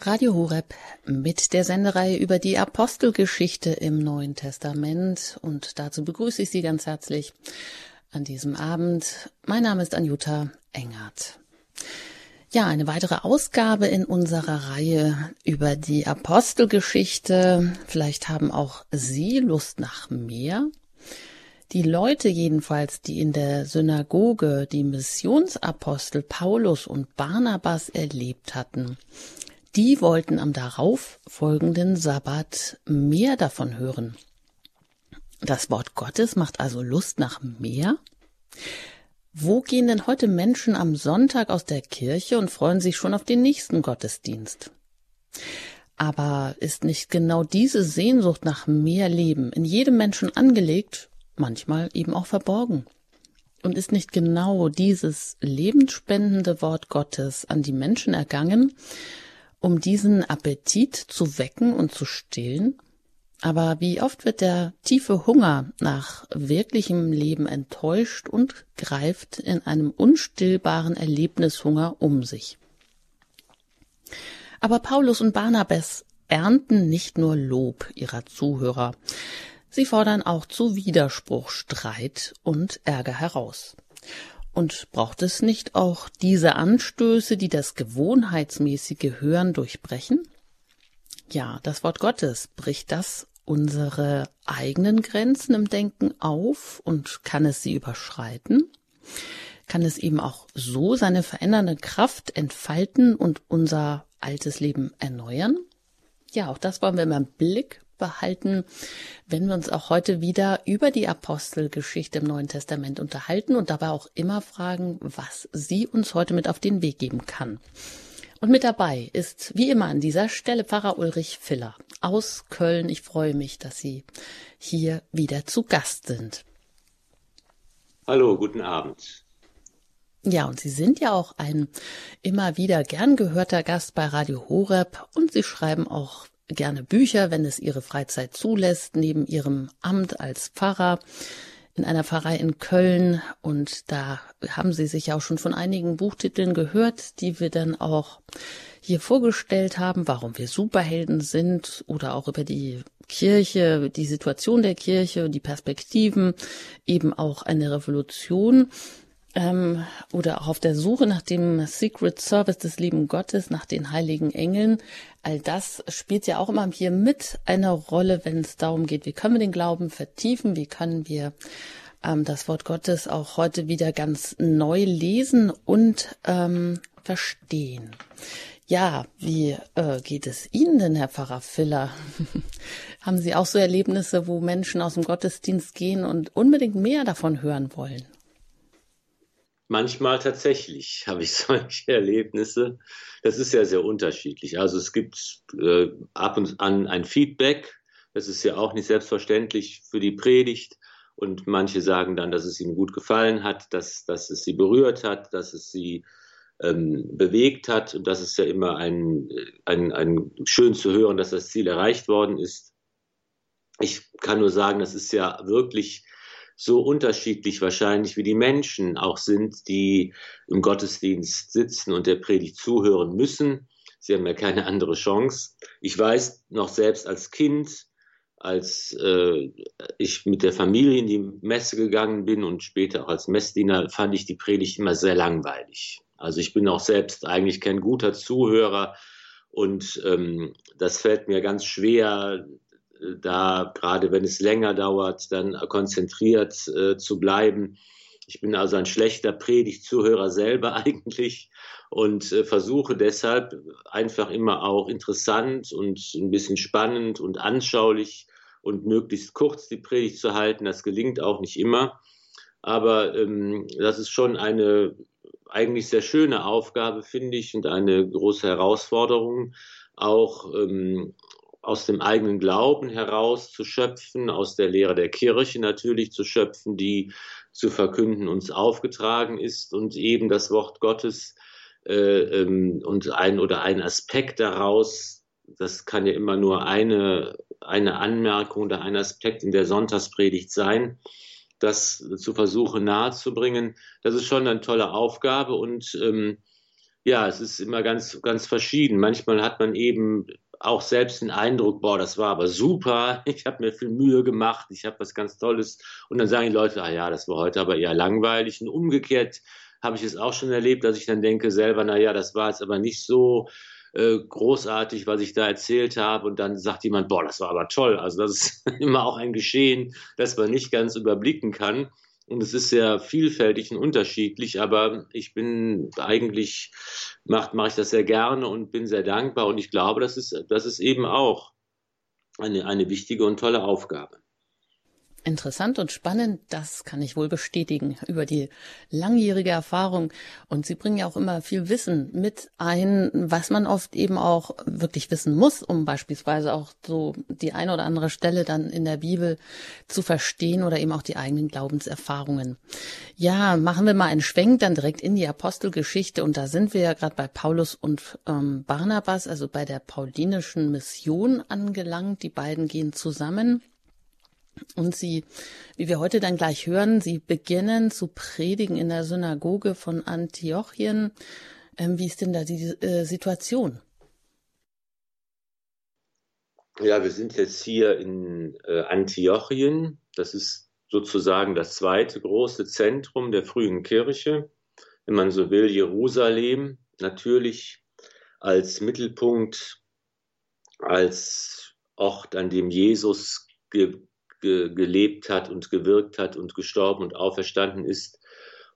Radio Horeb mit der Sendereihe über die Apostelgeschichte im Neuen Testament und dazu begrüße ich Sie ganz herzlich an diesem Abend. Mein Name ist Anjuta Engert. Ja, eine weitere Ausgabe in unserer Reihe über die Apostelgeschichte. Vielleicht haben auch Sie Lust nach mehr. Die Leute jedenfalls, die in der Synagoge die Missionsapostel Paulus und Barnabas erlebt hatten, die wollten am darauf folgenden Sabbat mehr davon hören. Das Wort Gottes macht also Lust nach mehr. Wo gehen denn heute Menschen am Sonntag aus der Kirche und freuen sich schon auf den nächsten Gottesdienst? Aber ist nicht genau diese Sehnsucht nach mehr Leben in jedem Menschen angelegt, manchmal eben auch verborgen? Und ist nicht genau dieses lebensspendende Wort Gottes an die Menschen ergangen, um diesen Appetit zu wecken und zu stillen? Aber wie oft wird der tiefe Hunger nach wirklichem Leben enttäuscht und greift in einem unstillbaren Erlebnishunger um sich. Aber Paulus und Barnabas ernten nicht nur Lob ihrer Zuhörer, sie fordern auch zu Widerspruch, Streit und Ärger heraus. Und braucht es nicht auch diese Anstöße, die das gewohnheitsmäßige Hören durchbrechen? Ja, das Wort Gottes bricht das unsere eigenen Grenzen im Denken auf und kann es sie überschreiten? Kann es eben auch so seine verändernde Kraft entfalten und unser altes Leben erneuern? Ja, auch das wollen wir im Blick behalten, wenn wir uns auch heute wieder über die Apostelgeschichte im Neuen Testament unterhalten und dabei auch immer fragen, was sie uns heute mit auf den Weg geben kann. Und mit dabei ist wie immer an dieser Stelle Pfarrer Ulrich Filler aus Köln. Ich freue mich, dass Sie hier wieder zu Gast sind. Hallo, guten Abend. Ja, und Sie sind ja auch ein immer wieder gern gehörter Gast bei Radio Horeb und Sie schreiben auch gerne Bücher, wenn es Ihre Freizeit zulässt, neben Ihrem Amt als Pfarrer in einer Pfarrei in Köln. Und da haben Sie sich ja auch schon von einigen Buchtiteln gehört, die wir dann auch hier vorgestellt haben, warum wir Superhelden sind oder auch über die Kirche, die Situation der Kirche, die Perspektiven, eben auch eine Revolution ähm, oder auch auf der Suche nach dem Secret Service des lieben Gottes, nach den heiligen Engeln. All das spielt ja auch immer hier mit eine Rolle, wenn es darum geht, wie können wir den Glauben vertiefen, wie können wir ähm, das Wort Gottes auch heute wieder ganz neu lesen und ähm, verstehen. Ja, wie äh, geht es Ihnen denn, Herr Pfarrer Filler? Haben Sie auch so Erlebnisse, wo Menschen aus dem Gottesdienst gehen und unbedingt mehr davon hören wollen? Manchmal tatsächlich habe ich solche Erlebnisse. Das ist ja sehr unterschiedlich. Also es gibt äh, ab und an ein Feedback. Das ist ja auch nicht selbstverständlich für die Predigt. Und manche sagen dann, dass es ihnen gut gefallen hat, dass, dass es sie berührt hat, dass es sie ähm, bewegt hat. Und das ist ja immer ein, ein, ein schön zu hören, dass das Ziel erreicht worden ist. Ich kann nur sagen, das ist ja wirklich so unterschiedlich wahrscheinlich wie die Menschen auch sind, die im Gottesdienst sitzen und der Predigt zuhören müssen. Sie haben ja keine andere Chance. Ich weiß noch selbst als Kind, als äh, ich mit der Familie in die Messe gegangen bin und später auch als Messdiener, fand ich die Predigt immer sehr langweilig. Also ich bin auch selbst eigentlich kein guter Zuhörer und ähm, das fällt mir ganz schwer, da gerade wenn es länger dauert, dann konzentriert äh, zu bleiben. Ich bin also ein schlechter Predigtzuhörer selber eigentlich und äh, versuche deshalb einfach immer auch interessant und ein bisschen spannend und anschaulich und möglichst kurz die Predigt zu halten. Das gelingt auch nicht immer. Aber ähm, das ist schon eine eigentlich sehr schöne Aufgabe, finde ich, und eine große Herausforderung, auch ähm, aus dem eigenen Glauben heraus zu schöpfen, aus der Lehre der Kirche natürlich zu schöpfen, die zu verkünden uns aufgetragen ist und eben das Wort Gottes äh, ähm, und ein oder ein Aspekt daraus, das kann ja immer nur eine, eine Anmerkung oder ein Aspekt in der Sonntagspredigt sein, das zu versuchen nahezubringen, das ist schon eine tolle Aufgabe und ähm, ja, es ist immer ganz, ganz verschieden. Manchmal hat man eben auch selbst den Eindruck, boah, das war aber super, ich habe mir viel Mühe gemacht, ich habe was ganz Tolles. Und dann sagen die Leute, ah ja, das war heute aber eher langweilig. Und umgekehrt habe ich es auch schon erlebt, dass ich dann denke selber, na ja, das war jetzt aber nicht so äh, großartig, was ich da erzählt habe. Und dann sagt jemand, boah, das war aber toll. Also das ist immer auch ein Geschehen, das man nicht ganz überblicken kann. Und es ist sehr vielfältig und unterschiedlich, aber ich bin eigentlich, mache mach ich das sehr gerne und bin sehr dankbar. Und ich glaube, das ist, das ist eben auch eine, eine wichtige und tolle Aufgabe. Interessant und spannend, das kann ich wohl bestätigen über die langjährige Erfahrung. Und Sie bringen ja auch immer viel Wissen mit ein, was man oft eben auch wirklich wissen muss, um beispielsweise auch so die eine oder andere Stelle dann in der Bibel zu verstehen oder eben auch die eigenen Glaubenserfahrungen. Ja, machen wir mal einen Schwenk dann direkt in die Apostelgeschichte. Und da sind wir ja gerade bei Paulus und ähm, Barnabas, also bei der paulinischen Mission angelangt. Die beiden gehen zusammen. Und sie, wie wir heute dann gleich hören, sie beginnen zu predigen in der Synagoge von Antiochien. Ähm, wie ist denn da die äh, Situation? Ja, wir sind jetzt hier in äh, Antiochien. Das ist sozusagen das zweite große Zentrum der frühen Kirche. Wenn man so will, Jerusalem natürlich als Mittelpunkt, als Ort, an dem Jesus ge ge gelebt hat und gewirkt hat und gestorben und auferstanden ist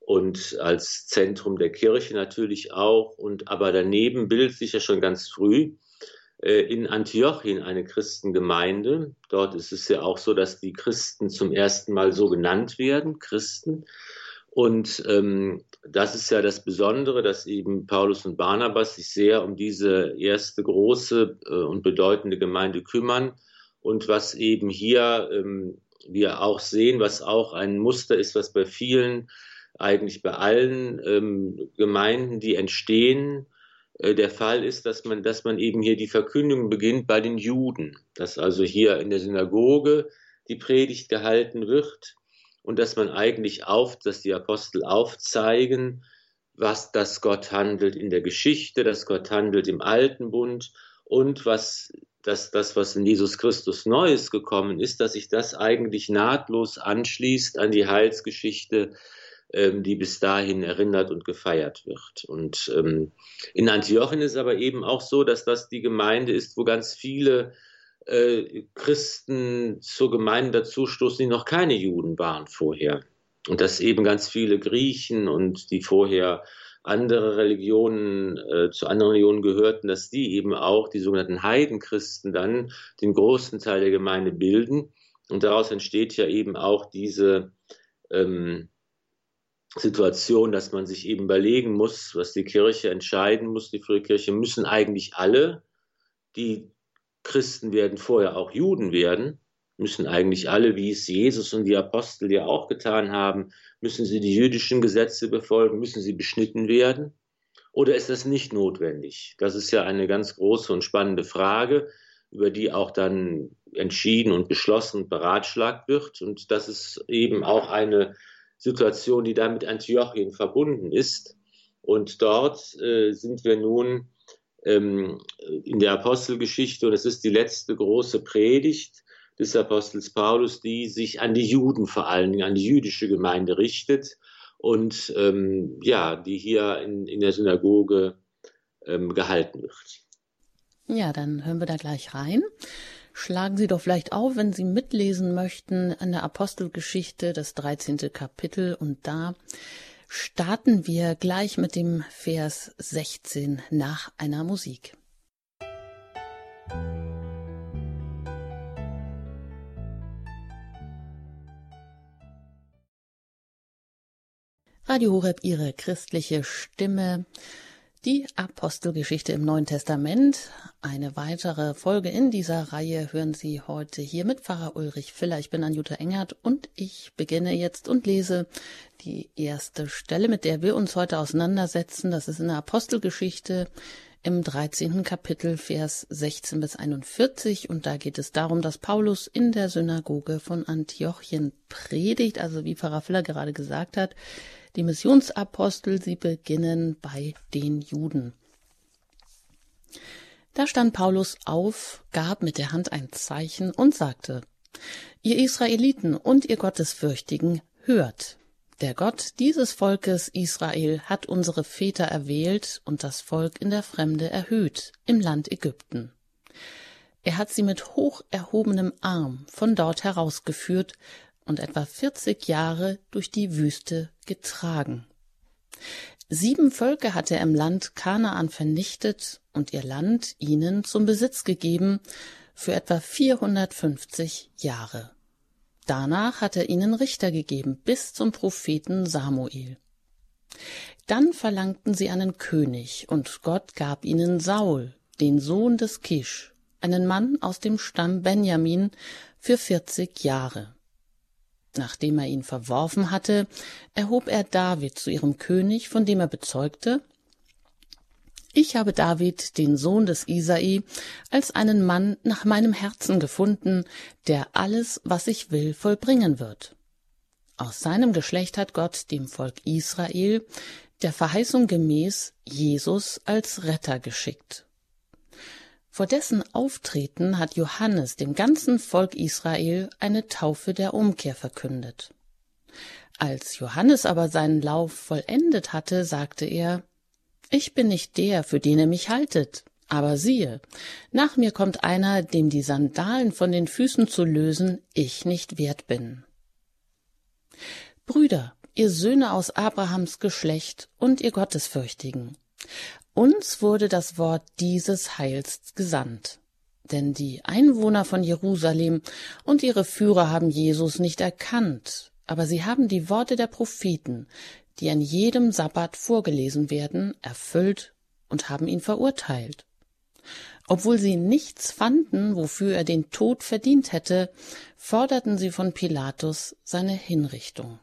und als Zentrum der Kirche natürlich auch und aber daneben bildet sich ja schon ganz früh äh, in Antiochien eine Christengemeinde. Dort ist es ja auch so, dass die Christen zum ersten Mal so genannt werden, Christen. Und ähm, das ist ja das Besondere, dass eben Paulus und Barnabas sich sehr um diese erste große äh, und bedeutende Gemeinde kümmern und was eben hier ähm, wir auch sehen, was auch ein Muster ist, was bei vielen, eigentlich bei allen ähm, Gemeinden, die entstehen, äh, der Fall ist, dass man, dass man eben hier die Verkündigung beginnt bei den Juden, dass also hier in der Synagoge die Predigt gehalten wird und dass man eigentlich auf, dass die Apostel aufzeigen, was das Gott handelt in der Geschichte, dass Gott handelt im Alten Bund und was dass das, was in Jesus Christus Neues gekommen ist, dass sich das eigentlich nahtlos anschließt an die Heilsgeschichte, ähm, die bis dahin erinnert und gefeiert wird. Und ähm, in Antiochien ist aber eben auch so, dass das die Gemeinde ist, wo ganz viele äh, Christen zur Gemeinde dazustoßen, die noch keine Juden waren vorher. Und dass eben ganz viele Griechen und die vorher andere Religionen, äh, zu anderen Religionen gehörten, dass die eben auch, die sogenannten Heidenchristen, dann den großen Teil der Gemeinde bilden. Und daraus entsteht ja eben auch diese ähm, Situation, dass man sich eben überlegen muss, was die Kirche entscheiden muss. Die frühe Kirche müssen eigentlich alle, die Christen werden vorher auch Juden werden, müssen eigentlich alle, wie es Jesus und die Apostel ja auch getan haben, müssen sie die jüdischen Gesetze befolgen, müssen sie beschnitten werden? Oder ist das nicht notwendig? Das ist ja eine ganz große und spannende Frage, über die auch dann entschieden und beschlossen und beratschlagt wird. Und das ist eben auch eine Situation, die da mit Antiochien verbunden ist. Und dort äh, sind wir nun ähm, in der Apostelgeschichte und es ist die letzte große Predigt des Apostels Paulus, die sich an die Juden vor allen Dingen, an die jüdische Gemeinde richtet und ähm, ja, die hier in, in der Synagoge ähm, gehalten wird. Ja, dann hören wir da gleich rein. Schlagen Sie doch vielleicht auf, wenn Sie mitlesen möchten, an der Apostelgeschichte, das 13. Kapitel. Und da starten wir gleich mit dem Vers 16 nach einer Musik. Radio Horeb, Ihre christliche Stimme. Die Apostelgeschichte im Neuen Testament. Eine weitere Folge in dieser Reihe hören Sie heute hier mit Pfarrer Ulrich Filler. Ich bin Anjuta Engert und ich beginne jetzt und lese die erste Stelle, mit der wir uns heute auseinandersetzen. Das ist in der Apostelgeschichte im 13. Kapitel, Vers 16 bis 41. Und da geht es darum, dass Paulus in der Synagoge von Antiochien predigt. Also wie Pfarrer Filler gerade gesagt hat, die Missionsapostel, sie beginnen bei den Juden. Da stand Paulus auf, gab mit der Hand ein Zeichen und sagte, Ihr Israeliten und ihr Gottesfürchtigen, hört. Der Gott dieses Volkes Israel hat unsere Väter erwählt und das Volk in der Fremde erhöht, im Land Ägypten. Er hat sie mit hoch erhobenem Arm von dort herausgeführt und etwa vierzig Jahre durch die Wüste getragen. Sieben Völker hat er im Land Kanaan vernichtet und ihr Land ihnen zum Besitz gegeben für etwa 450 Jahre. Danach hat er ihnen Richter gegeben bis zum Propheten Samuel. Dann verlangten sie einen König, und Gott gab ihnen Saul, den Sohn des Kisch, einen Mann aus dem Stamm Benjamin, für vierzig Jahre. Nachdem er ihn verworfen hatte, erhob er David zu ihrem König, von dem er bezeugte, ich habe David, den Sohn des Isai, als einen Mann nach meinem Herzen gefunden, der alles, was ich will, vollbringen wird. Aus seinem Geschlecht hat Gott dem Volk Israel der Verheißung gemäß Jesus als Retter geschickt. Vor dessen Auftreten hat Johannes dem ganzen Volk Israel eine Taufe der Umkehr verkündet. Als Johannes aber seinen Lauf vollendet hatte, sagte er, Ich bin nicht der, für den ihr mich haltet, aber siehe, nach mir kommt einer, dem die Sandalen von den Füßen zu lösen ich nicht wert bin. Brüder, ihr Söhne aus Abrahams Geschlecht und ihr Gottesfürchtigen, uns wurde das Wort dieses Heils gesandt. Denn die Einwohner von Jerusalem und ihre Führer haben Jesus nicht erkannt, aber sie haben die Worte der Propheten, die an jedem Sabbat vorgelesen werden, erfüllt und haben ihn verurteilt. Obwohl sie nichts fanden, wofür er den Tod verdient hätte, forderten sie von Pilatus seine Hinrichtung.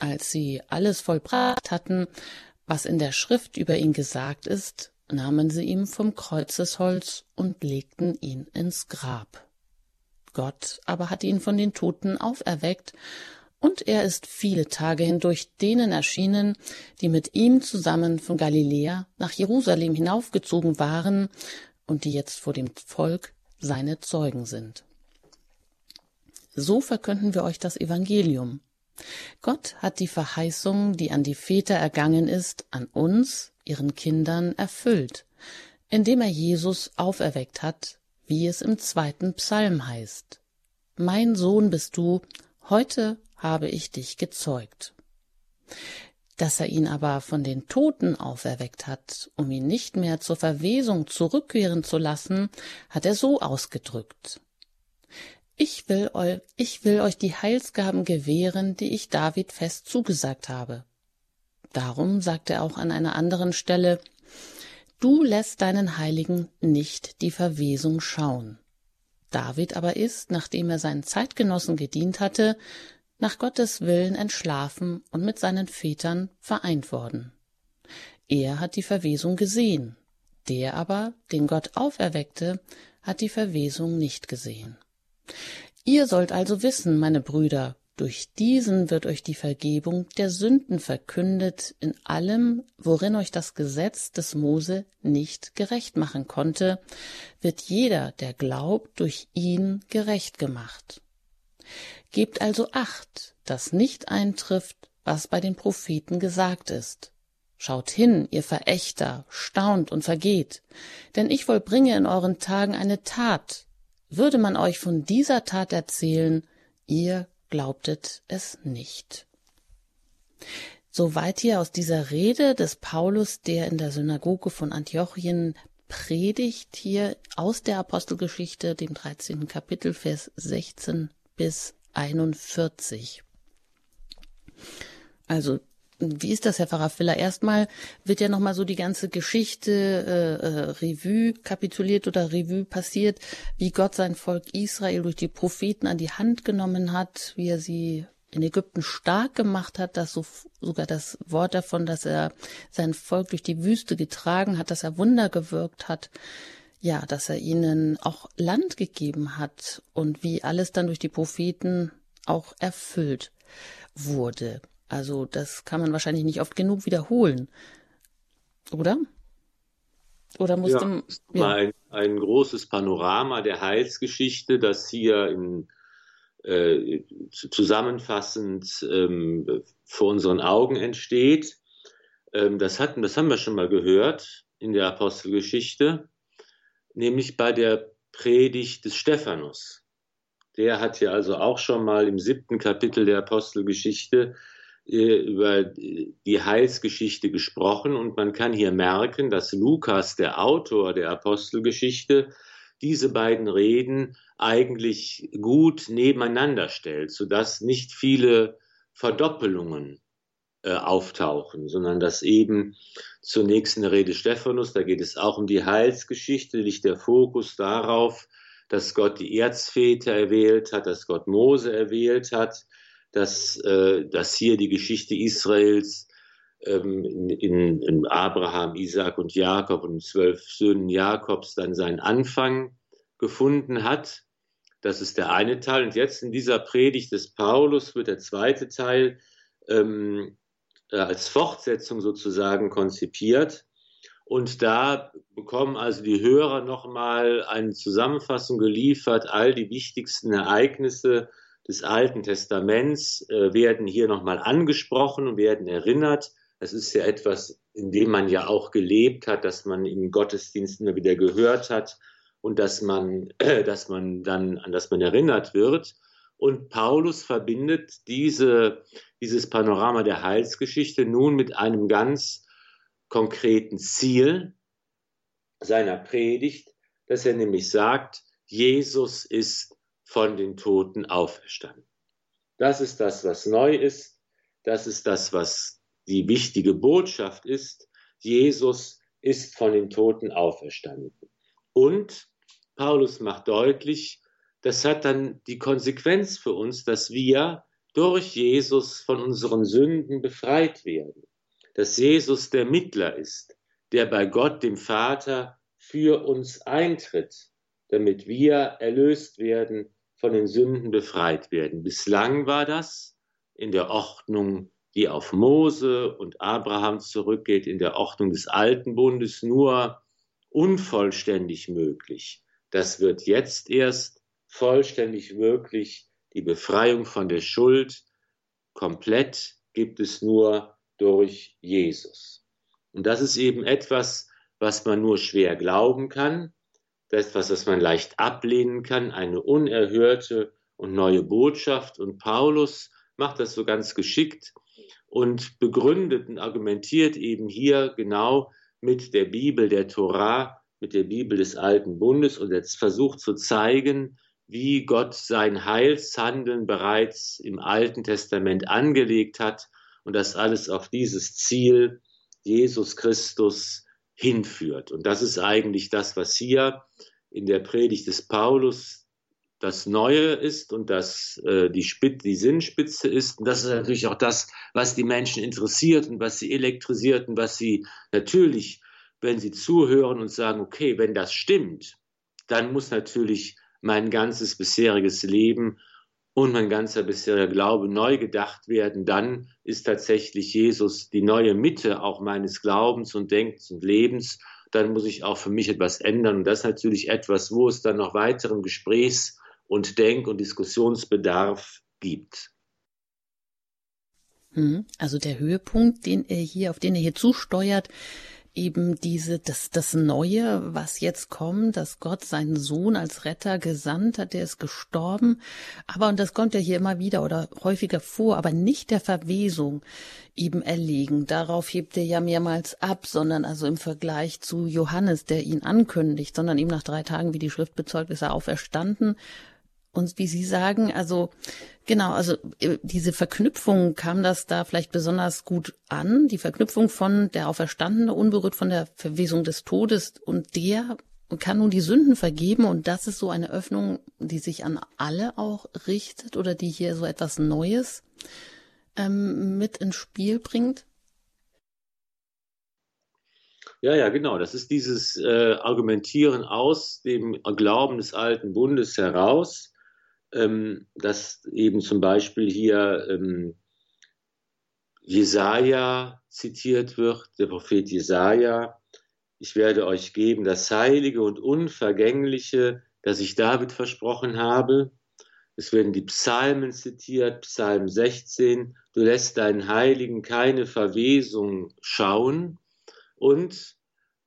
Als sie alles vollbracht hatten, was in der Schrift über ihn gesagt ist, nahmen sie ihm vom Kreuzesholz und legten ihn ins Grab. Gott aber hat ihn von den Toten auferweckt, und er ist viele Tage hindurch denen erschienen, die mit ihm zusammen von Galiläa nach Jerusalem hinaufgezogen waren und die jetzt vor dem Volk seine Zeugen sind. So verkünden wir euch das Evangelium, Gott hat die Verheißung, die an die Väter ergangen ist, an uns, ihren Kindern, erfüllt, indem er Jesus auferweckt hat, wie es im zweiten Psalm heißt. Mein Sohn bist du, heute habe ich dich gezeugt. Dass er ihn aber von den Toten auferweckt hat, um ihn nicht mehr zur Verwesung zurückkehren zu lassen, hat er so ausgedrückt. Ich will, eu, ich will euch die Heilsgaben gewähren, die ich David fest zugesagt habe. Darum sagt er auch an einer anderen Stelle, Du lässt deinen Heiligen nicht die Verwesung schauen. David aber ist, nachdem er seinen Zeitgenossen gedient hatte, nach Gottes Willen entschlafen und mit seinen Vätern vereint worden. Er hat die Verwesung gesehen, der aber, den Gott auferweckte, hat die Verwesung nicht gesehen. Ihr sollt also wissen, meine Brüder, durch diesen wird euch die Vergebung der Sünden verkündet in allem, worin euch das Gesetz des Mose nicht gerecht machen konnte, wird jeder, der glaubt, durch ihn gerecht gemacht. Gebt also acht, dass nicht eintrifft, was bei den Propheten gesagt ist. Schaut hin, ihr Verächter, staunt und vergeht, denn ich vollbringe in euren Tagen eine Tat, würde man euch von dieser Tat erzählen, ihr glaubtet es nicht. Soweit hier aus dieser Rede des Paulus, der in der Synagoge von Antiochien predigt, hier aus der Apostelgeschichte, dem 13. Kapitel, Vers 16 bis 41. Also wie ist das, Herr Pfarrer Filler? Erstmal wird ja nochmal so die ganze Geschichte äh, äh, Revue kapituliert oder Revue passiert, wie Gott sein Volk Israel durch die Propheten an die Hand genommen hat, wie er sie in Ägypten stark gemacht hat, dass so, sogar das Wort davon, dass er sein Volk durch die Wüste getragen hat, dass er Wunder gewirkt hat, ja, dass er ihnen auch Land gegeben hat und wie alles dann durch die Propheten auch erfüllt wurde. Also das kann man wahrscheinlich nicht oft genug wiederholen. Oder? Oder musste ja, ja. Ein, ein großes Panorama der Heilsgeschichte, das hier in, äh, zusammenfassend ähm, vor unseren Augen entsteht. Ähm, das, hatten, das haben wir schon mal gehört in der Apostelgeschichte, nämlich bei der Predigt des Stephanus. Der hat ja also auch schon mal im siebten Kapitel der Apostelgeschichte über die Heilsgeschichte gesprochen und man kann hier merken, dass Lukas, der Autor der Apostelgeschichte, diese beiden Reden eigentlich gut nebeneinander stellt, sodass nicht viele Verdoppelungen äh, auftauchen, sondern dass eben zunächst in der Rede Stephanus, da geht es auch um die Heilsgeschichte, liegt der Fokus darauf, dass Gott die Erzväter erwählt hat, dass Gott Mose erwählt hat, dass, äh, dass hier die Geschichte Israels ähm, in, in, Abraham, Isaac und Jakob und zwölf Söhnen Jakobs dann seinen Anfang gefunden hat. Das ist der eine Teil. Und jetzt in dieser Predigt des Paulus wird der zweite Teil ähm, äh, als Fortsetzung sozusagen konzipiert. Und da bekommen also die Hörer nochmal eine Zusammenfassung geliefert, all die wichtigsten Ereignisse des Alten Testaments äh, werden hier nochmal angesprochen und werden erinnert. Das ist ja etwas, in dem man ja auch gelebt hat, dass man im Gottesdienst immer wieder gehört hat und dass man, äh, dass man dann, an das man erinnert wird. Und Paulus verbindet diese, dieses Panorama der Heilsgeschichte nun mit einem ganz konkreten Ziel seiner Predigt, dass er nämlich sagt, Jesus ist von den Toten auferstanden. Das ist das, was neu ist. Das ist das, was die wichtige Botschaft ist. Jesus ist von den Toten auferstanden. Und Paulus macht deutlich, das hat dann die Konsequenz für uns, dass wir durch Jesus von unseren Sünden befreit werden dass Jesus der Mittler ist, der bei Gott, dem Vater, für uns eintritt, damit wir erlöst werden, von den Sünden befreit werden. Bislang war das in der Ordnung, die auf Mose und Abraham zurückgeht, in der Ordnung des Alten Bundes nur unvollständig möglich. Das wird jetzt erst vollständig möglich. Die Befreiung von der Schuld komplett gibt es nur durch Jesus. Und das ist eben etwas, was man nur schwer glauben kann, etwas, was man leicht ablehnen kann, eine unerhörte und neue Botschaft. Und Paulus macht das so ganz geschickt und begründet und argumentiert eben hier genau mit der Bibel der Torah, mit der Bibel des Alten Bundes und jetzt versucht zu zeigen, wie Gott sein Heilshandeln bereits im Alten Testament angelegt hat und das alles auf dieses Ziel Jesus Christus hinführt. Und das ist eigentlich das, was hier in der Predigt des Paulus das Neue ist und das äh, die, Spitze, die Sinnspitze ist. Und das ist natürlich auch das, was die Menschen interessiert und was sie elektrisiert und was sie natürlich, wenn sie zuhören und sagen, okay, wenn das stimmt, dann muss natürlich mein ganzes bisheriges Leben und mein ganzer bisheriger Glaube neu gedacht werden, dann ist tatsächlich Jesus die neue Mitte auch meines Glaubens und Denkens und Lebens. Dann muss ich auch für mich etwas ändern. Und das ist natürlich etwas, wo es dann noch weiteren Gesprächs- und Denk- und Diskussionsbedarf gibt. Mhm. Also der Höhepunkt, den er hier, auf den er hier zusteuert, eben diese, das, das Neue, was jetzt kommt, dass Gott seinen Sohn als Retter gesandt hat, der ist gestorben. Aber, und das kommt ja hier immer wieder oder häufiger vor, aber nicht der Verwesung eben erlegen. Darauf hebt er ja mehrmals ab, sondern also im Vergleich zu Johannes, der ihn ankündigt, sondern ihm nach drei Tagen, wie die Schrift bezeugt, ist er auferstanden und wie Sie sagen, also genau, also äh, diese Verknüpfung kam das da vielleicht besonders gut an, die Verknüpfung von der Auferstandene unberührt von der Verwesung des Todes und der kann nun die Sünden vergeben und das ist so eine Öffnung, die sich an alle auch richtet oder die hier so etwas Neues ähm, mit ins Spiel bringt. Ja, ja, genau. Das ist dieses äh, Argumentieren aus dem Glauben des alten Bundes heraus ähm, dass eben zum Beispiel hier ähm, Jesaja zitiert wird, der Prophet Jesaja. Ich werde euch geben das Heilige und Unvergängliche, das ich David versprochen habe. Es werden die Psalmen zitiert, Psalm 16. Du lässt deinen Heiligen keine Verwesung schauen. Und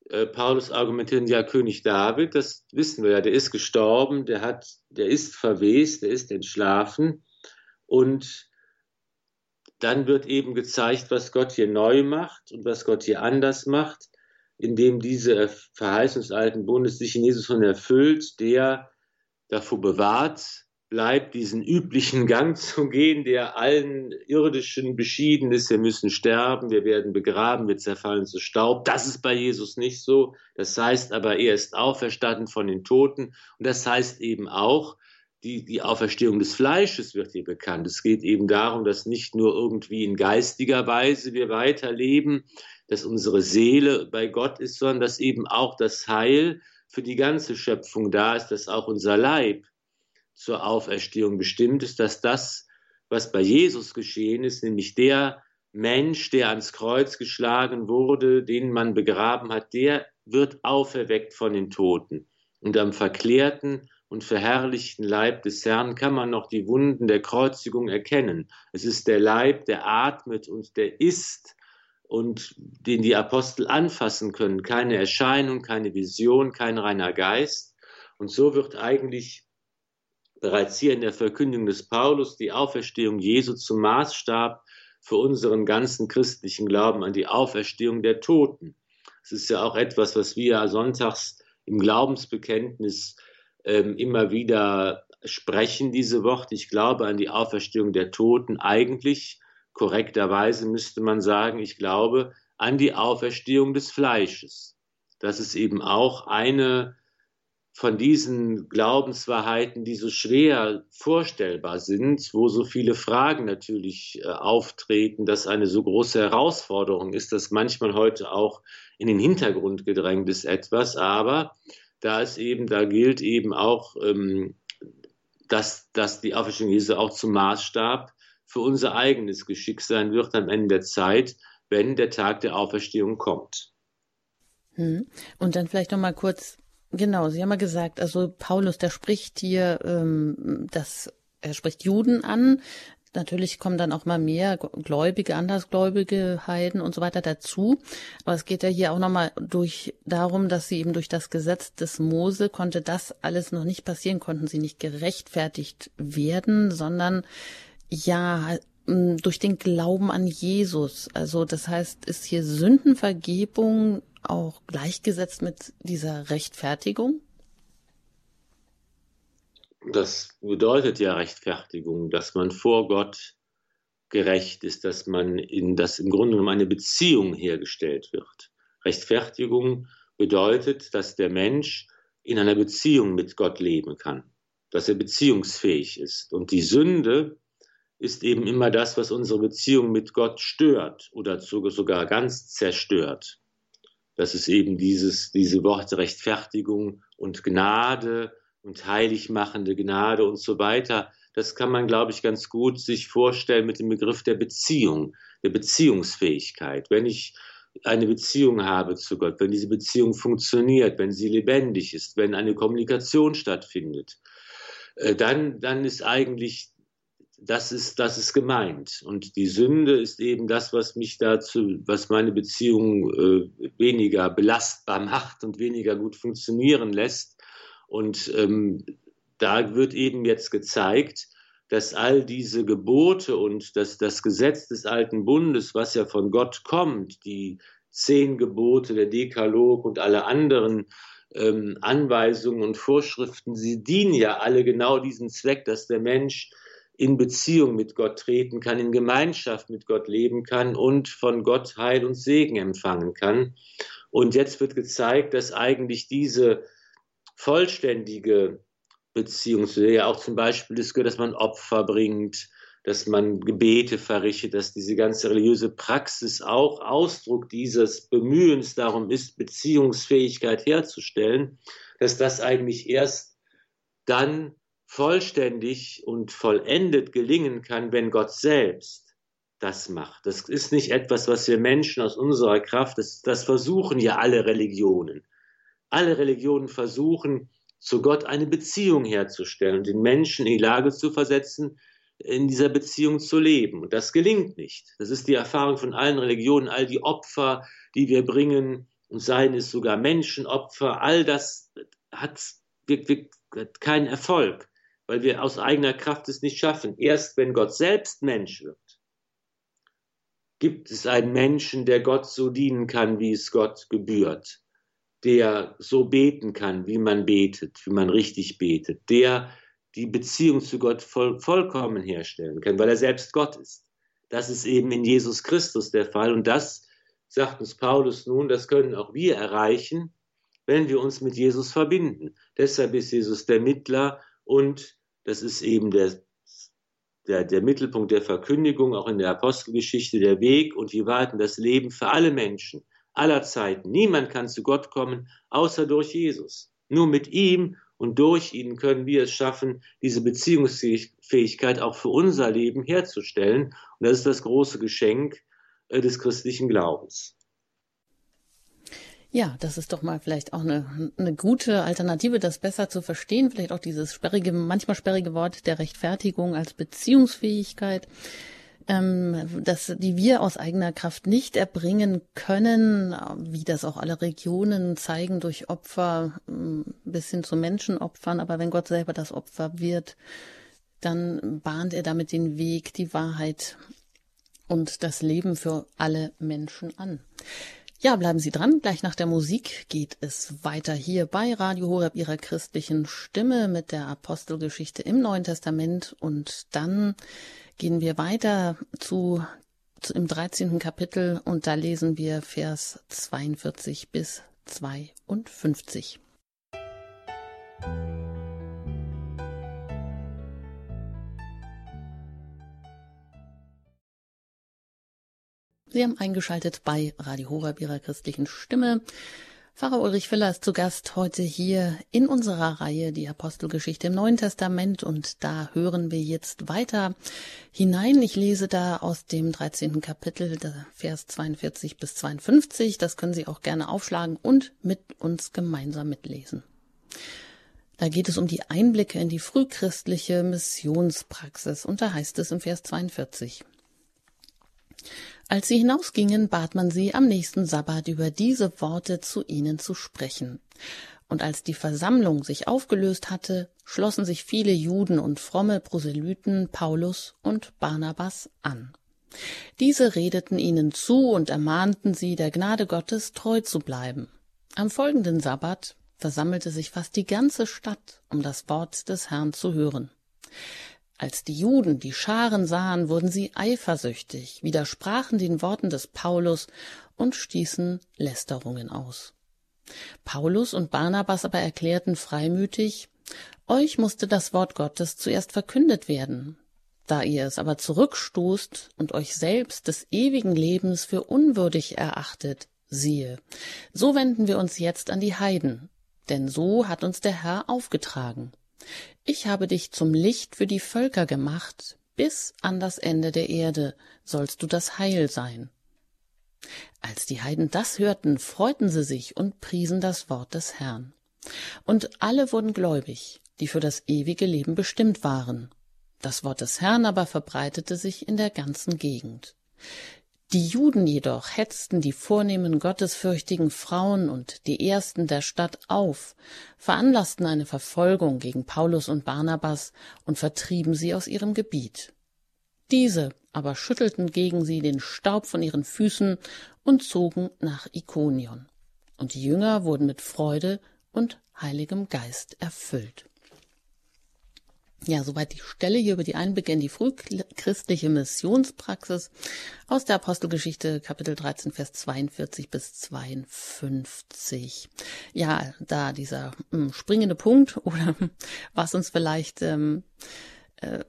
Paulus argumentiert, ja, König David, das wissen wir ja, der ist gestorben, der hat, der ist verwest, der ist entschlafen. Und dann wird eben gezeigt, was Gott hier neu macht und was Gott hier anders macht, indem diese Verheißung des alten Bundes sich in Jesus von erfüllt, der davor bewahrt, bleibt, diesen üblichen Gang zu gehen, der allen irdischen beschieden ist. Wir müssen sterben, wir werden begraben, wir zerfallen zu Staub. Das ist bei Jesus nicht so. Das heißt aber, er ist auferstanden von den Toten. Und das heißt eben auch, die, die Auferstehung des Fleisches wird hier bekannt. Es geht eben darum, dass nicht nur irgendwie in geistiger Weise wir weiterleben, dass unsere Seele bei Gott ist, sondern dass eben auch das Heil für die ganze Schöpfung da ist, dass auch unser Leib zur Auferstehung bestimmt ist, dass das, was bei Jesus geschehen ist, nämlich der Mensch, der ans Kreuz geschlagen wurde, den man begraben hat, der wird auferweckt von den Toten. Und am verklärten und verherrlichten Leib des Herrn kann man noch die Wunden der Kreuzigung erkennen. Es ist der Leib, der atmet und der ist und den die Apostel anfassen können. Keine Erscheinung, keine Vision, kein reiner Geist. Und so wird eigentlich bereits hier in der Verkündigung des Paulus die Auferstehung Jesu zum Maßstab für unseren ganzen christlichen Glauben an die Auferstehung der Toten. Es ist ja auch etwas, was wir sonntags im Glaubensbekenntnis ähm, immer wieder sprechen, diese Worte. Ich glaube an die Auferstehung der Toten. Eigentlich, korrekterweise müsste man sagen, ich glaube an die Auferstehung des Fleisches. Das ist eben auch eine von diesen Glaubenswahrheiten, die so schwer vorstellbar sind, wo so viele Fragen natürlich äh, auftreten, dass eine so große Herausforderung ist, dass manchmal heute auch in den Hintergrund gedrängt ist etwas, aber da ist eben, da gilt eben auch, ähm, dass, dass die Auferstehung Jesu auch zum Maßstab für unser eigenes Geschick sein wird am Ende der Zeit, wenn der Tag der Auferstehung kommt. Hm. Und dann vielleicht noch mal kurz Genau, Sie haben ja gesagt, also Paulus, der spricht hier, ähm, das, er spricht Juden an. Natürlich kommen dann auch mal mehr Gläubige, Andersgläubige, Heiden und so weiter dazu. Aber es geht ja hier auch nochmal durch darum, dass sie eben durch das Gesetz des Mose konnte das alles noch nicht passieren, konnten sie nicht gerechtfertigt werden, sondern ja, durch den Glauben an Jesus. Also das heißt, ist hier Sündenvergebung auch gleichgesetzt mit dieser Rechtfertigung? Das bedeutet ja Rechtfertigung, dass man vor Gott gerecht ist, dass man in das im Grunde genommen eine Beziehung hergestellt wird. Rechtfertigung bedeutet, dass der Mensch in einer Beziehung mit Gott leben kann, dass er beziehungsfähig ist. Und die Sünde ist eben immer das, was unsere Beziehung mit Gott stört oder sogar ganz zerstört. Das ist eben dieses, diese Worte Rechtfertigung und Gnade und heiligmachende Gnade und so weiter. Das kann man, glaube ich, ganz gut sich vorstellen mit dem Begriff der Beziehung, der Beziehungsfähigkeit. Wenn ich eine Beziehung habe zu Gott, wenn diese Beziehung funktioniert, wenn sie lebendig ist, wenn eine Kommunikation stattfindet, äh, dann, dann ist eigentlich das ist, das ist gemeint. Und die Sünde ist eben das, was mich dazu, was meine Beziehung äh, weniger belastbar macht und weniger gut funktionieren lässt. Und ähm, da wird eben jetzt gezeigt, dass all diese Gebote und dass das Gesetz des alten Bundes, was ja von Gott kommt, die zehn Gebote, der Dekalog und alle anderen ähm, Anweisungen und Vorschriften, sie dienen ja alle genau diesen Zweck, dass der Mensch in Beziehung mit Gott treten kann, in Gemeinschaft mit Gott leben kann und von Gott Heil und Segen empfangen kann. Und jetzt wird gezeigt, dass eigentlich diese vollständige Beziehung, zu der ja auch zum Beispiel ist, dass man Opfer bringt, dass man Gebete verrichtet, dass diese ganze religiöse Praxis auch Ausdruck dieses Bemühens darum ist, Beziehungsfähigkeit herzustellen, dass das eigentlich erst dann vollständig und vollendet gelingen kann, wenn Gott selbst das macht. Das ist nicht etwas, was wir Menschen aus unserer Kraft, das, das versuchen ja alle Religionen. Alle Religionen versuchen, zu Gott eine Beziehung herzustellen und den Menschen in die Lage zu versetzen, in dieser Beziehung zu leben. Und das gelingt nicht. Das ist die Erfahrung von allen Religionen, all die Opfer, die wir bringen, und seien es sogar Menschenopfer, all das hat, wirklich keinen Erfolg, weil wir aus eigener Kraft es nicht schaffen. Erst wenn Gott selbst Mensch wird, gibt es einen Menschen, der Gott so dienen kann, wie es Gott gebührt, der so beten kann, wie man betet, wie man richtig betet, der die Beziehung zu Gott voll, vollkommen herstellen kann, weil er selbst Gott ist. Das ist eben in Jesus Christus der Fall und das, sagt uns Paulus nun, das können auch wir erreichen, wenn wir uns mit Jesus verbinden. Deshalb ist Jesus der Mittler und das ist eben der der, der Mittelpunkt der Verkündigung, auch in der Apostelgeschichte, der Weg und Wahrheit und das Leben für alle Menschen aller Zeiten. Niemand kann zu Gott kommen, außer durch Jesus. Nur mit ihm und durch ihn können wir es schaffen, diese Beziehungsfähigkeit auch für unser Leben herzustellen. Und das ist das große Geschenk äh, des christlichen Glaubens. Ja, das ist doch mal vielleicht auch eine, eine gute Alternative, das besser zu verstehen. Vielleicht auch dieses sperrige, manchmal sperrige Wort der Rechtfertigung als Beziehungsfähigkeit, ähm, dass die wir aus eigener Kraft nicht erbringen können, wie das auch alle Regionen zeigen durch Opfer ähm, bis hin zu Menschenopfern. Aber wenn Gott selber das Opfer wird, dann bahnt er damit den Weg, die Wahrheit und das Leben für alle Menschen an. Ja, bleiben Sie dran. Gleich nach der Musik geht es weiter hier bei Radio Horeb Ihrer christlichen Stimme mit der Apostelgeschichte im Neuen Testament. Und dann gehen wir weiter zu, zu im 13. Kapitel und da lesen wir Vers 42 bis 52. Sie haben eingeschaltet bei Radio Horeb Ihrer christlichen Stimme. Pfarrer Ulrich Filler ist zu Gast heute hier in unserer Reihe Die Apostelgeschichte im Neuen Testament und da hören wir jetzt weiter hinein. Ich lese da aus dem 13. Kapitel, Vers 42 bis 52. Das können Sie auch gerne aufschlagen und mit uns gemeinsam mitlesen. Da geht es um die Einblicke in die frühchristliche Missionspraxis und da heißt es im Vers 42. Als sie hinausgingen, bat man sie, am nächsten Sabbat über diese Worte zu ihnen zu sprechen. Und als die Versammlung sich aufgelöst hatte, schlossen sich viele Juden und fromme Proselyten Paulus und Barnabas an. Diese redeten ihnen zu und ermahnten sie, der Gnade Gottes treu zu bleiben. Am folgenden Sabbat versammelte sich fast die ganze Stadt, um das Wort des Herrn zu hören. Als die Juden die Scharen sahen, wurden sie eifersüchtig, widersprachen den Worten des Paulus und stießen Lästerungen aus. Paulus und Barnabas aber erklärten freimütig, euch musste das Wort Gottes zuerst verkündet werden. Da ihr es aber zurückstoßt und euch selbst des ewigen Lebens für unwürdig erachtet, siehe, so wenden wir uns jetzt an die Heiden, denn so hat uns der Herr aufgetragen. Ich habe dich zum Licht für die Völker gemacht, bis an das Ende der Erde sollst du das Heil sein. Als die Heiden das hörten, freuten sie sich und priesen das Wort des Herrn. Und alle wurden gläubig, die für das ewige Leben bestimmt waren. Das Wort des Herrn aber verbreitete sich in der ganzen Gegend. Die Juden jedoch hetzten die vornehmen gottesfürchtigen Frauen und die Ersten der Stadt auf, veranlassten eine Verfolgung gegen Paulus und Barnabas und vertrieben sie aus ihrem Gebiet. Diese aber schüttelten gegen sie den Staub von ihren Füßen und zogen nach Ikonion. Und die Jünger wurden mit Freude und Heiligem Geist erfüllt. Ja, soweit die Stelle hier über die in die frühchristliche Missionspraxis aus der Apostelgeschichte Kapitel 13 Vers 42 bis 52. Ja, da dieser hm, springende Punkt oder was uns vielleicht ähm, äh,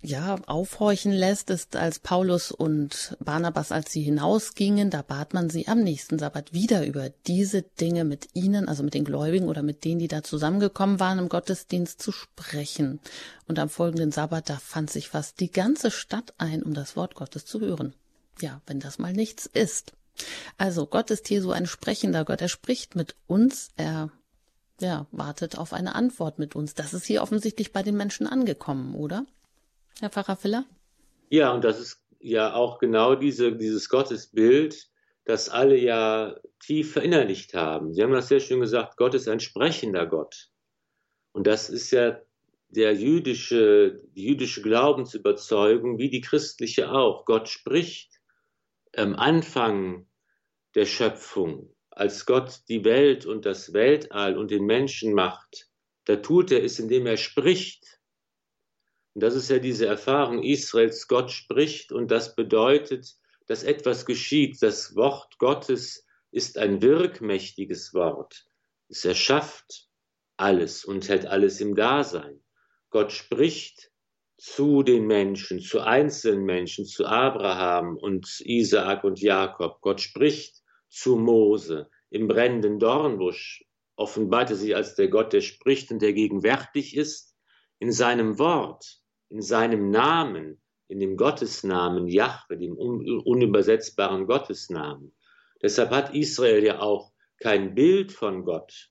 ja, aufhorchen lässt, ist, als Paulus und Barnabas, als sie hinausgingen, da bat man sie am nächsten Sabbat wieder über diese Dinge mit ihnen, also mit den Gläubigen oder mit denen, die da zusammengekommen waren, im Gottesdienst zu sprechen. Und am folgenden Sabbat, da fand sich fast die ganze Stadt ein, um das Wort Gottes zu hören. Ja, wenn das mal nichts ist. Also Gott ist hier so ein sprechender Gott. Er spricht mit uns. Er ja, wartet auf eine Antwort mit uns. Das ist hier offensichtlich bei den Menschen angekommen, oder? Herr Pfarrer Filler? Ja, und das ist ja auch genau diese, dieses Gottesbild, das alle ja tief verinnerlicht haben. Sie haben das sehr schön gesagt, Gott ist ein sprechender Gott. Und das ist ja der jüdische, die jüdische Glaubensüberzeugung, wie die christliche auch. Gott spricht am Anfang der Schöpfung, als Gott die Welt und das Weltall und den Menschen macht. Da tut er es, indem er spricht. Und das ist ja diese Erfahrung Israels, Gott spricht und das bedeutet, dass etwas geschieht. Das Wort Gottes ist ein wirkmächtiges Wort. Es erschafft alles und hält alles im Dasein. Gott spricht zu den Menschen, zu einzelnen Menschen, zu Abraham und Isaak und Jakob. Gott spricht zu Mose im brennenden Dornbusch, offenbarte sich als der Gott, der spricht und der gegenwärtig ist in seinem Wort in seinem Namen, in dem Gottesnamen Jahwe, dem unübersetzbaren Gottesnamen. Deshalb hat Israel ja auch kein Bild von Gott,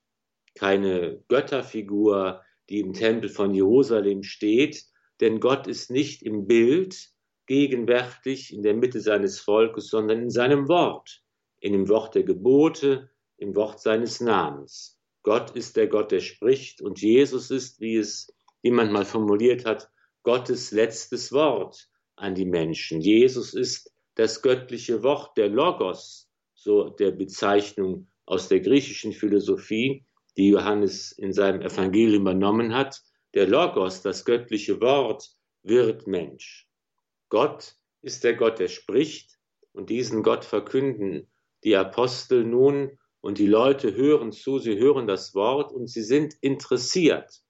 keine Götterfigur, die im Tempel von Jerusalem steht, denn Gott ist nicht im Bild gegenwärtig in der Mitte seines Volkes, sondern in seinem Wort, in dem Wort der Gebote, im Wort seines Namens. Gott ist der Gott, der spricht und Jesus ist, wie es jemand mal formuliert hat, Gottes letztes Wort an die Menschen. Jesus ist das göttliche Wort, der Logos, so der Bezeichnung aus der griechischen Philosophie, die Johannes in seinem Evangelium übernommen hat. Der Logos, das göttliche Wort, wird Mensch. Gott ist der Gott, der spricht, und diesen Gott verkünden die Apostel nun, und die Leute hören zu, sie hören das Wort und sie sind interessiert.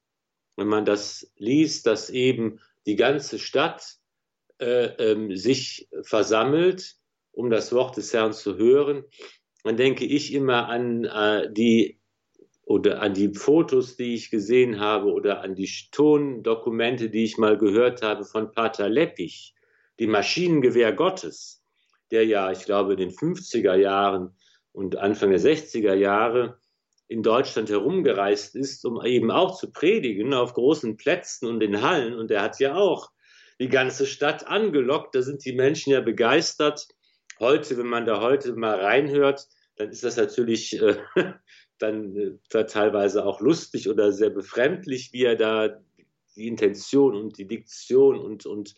Wenn man das liest, dass eben die ganze Stadt äh, ähm, sich versammelt, um das Wort des Herrn zu hören, dann denke ich immer an äh, die oder an die Fotos, die ich gesehen habe oder an die Tondokumente, die ich mal gehört habe von Pater Leppich, die Maschinengewehr Gottes, der ja, ich glaube, in den 50er Jahren und Anfang der 60er Jahre in Deutschland herumgereist ist, um eben auch zu predigen auf großen Plätzen und in Hallen. Und er hat ja auch die ganze Stadt angelockt. Da sind die Menschen ja begeistert. Heute, wenn man da heute mal reinhört, dann ist das natürlich äh, dann äh, teilweise auch lustig oder sehr befremdlich, wie er da die Intention und die Diktion und, und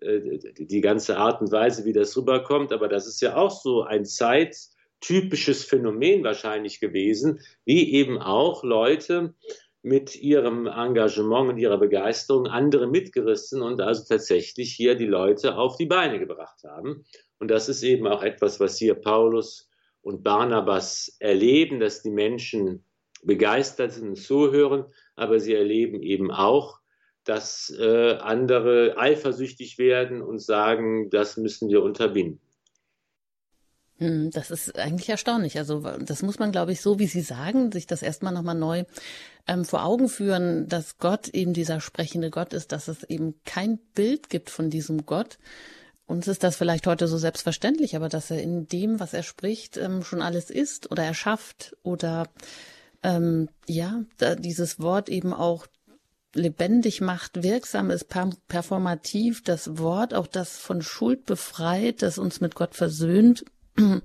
äh, die ganze Art und Weise, wie das rüberkommt. Aber das ist ja auch so ein Zeit, typisches Phänomen wahrscheinlich gewesen, wie eben auch Leute mit ihrem Engagement und ihrer Begeisterung andere mitgerissen und also tatsächlich hier die Leute auf die Beine gebracht haben. Und das ist eben auch etwas, was hier Paulus und Barnabas erleben, dass die Menschen begeistert sind und zuhören, aber sie erleben eben auch, dass äh, andere eifersüchtig werden und sagen, das müssen wir unterbinden. Hm, das ist eigentlich erstaunlich. Also das muss man, glaube ich, so wie Sie sagen, sich das erstmal nochmal neu ähm, vor Augen führen, dass Gott eben dieser sprechende Gott ist, dass es eben kein Bild gibt von diesem Gott. Uns ist das vielleicht heute so selbstverständlich, aber dass er in dem, was er spricht, ähm, schon alles ist oder erschafft oder ähm, ja, dieses Wort eben auch lebendig macht, wirksam ist, performativ, das Wort, auch das von Schuld befreit, das uns mit Gott versöhnt,